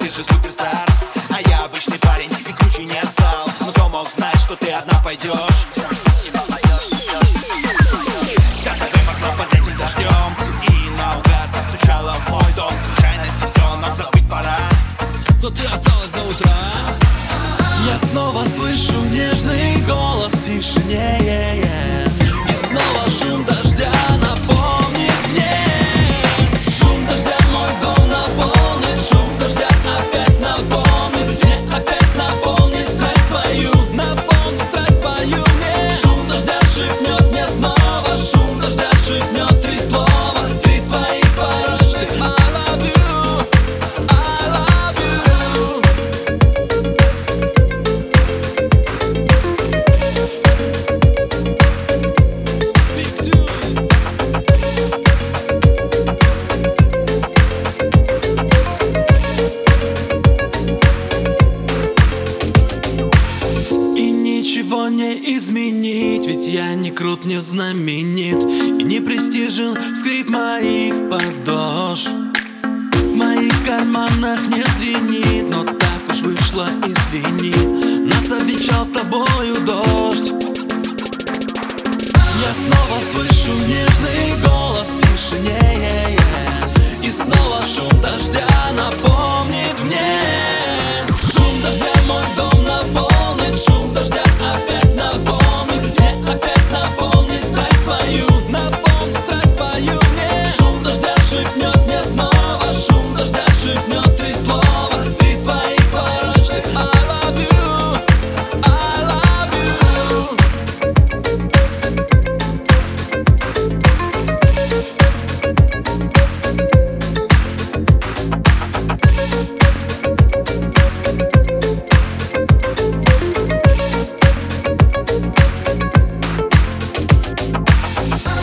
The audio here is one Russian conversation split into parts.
ты же суперстар. А я обычный парень и круче не стал. Но кто мог знать, что ты одна пойдешь Вся тобой могла под этим дождем И наугад постучала в мой дом. Случайности все нам забыть пора. Но ты осталась до утра. Я снова слышу нежный голос в тишине. И снова шум дождя. Ничего не изменить Ведь я не крут, не знаменит И не престижен скрип моих подошв. В моих карманах не звенит Но так уж вышло, извини. Нас обвенчал с тобою дождь. Я снова слышу нежный голос в тишине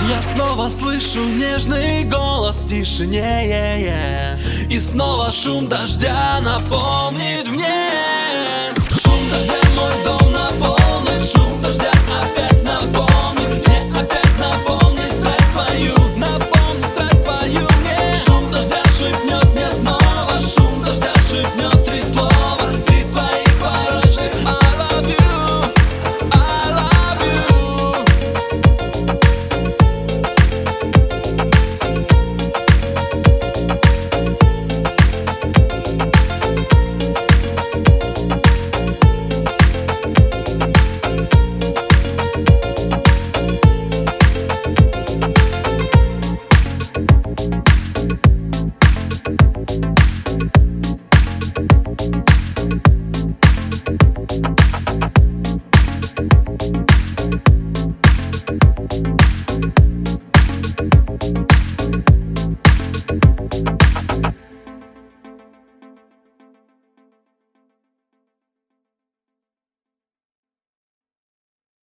Я снова слышу нежный голос в тишине. И снова шум дождя напомнит мне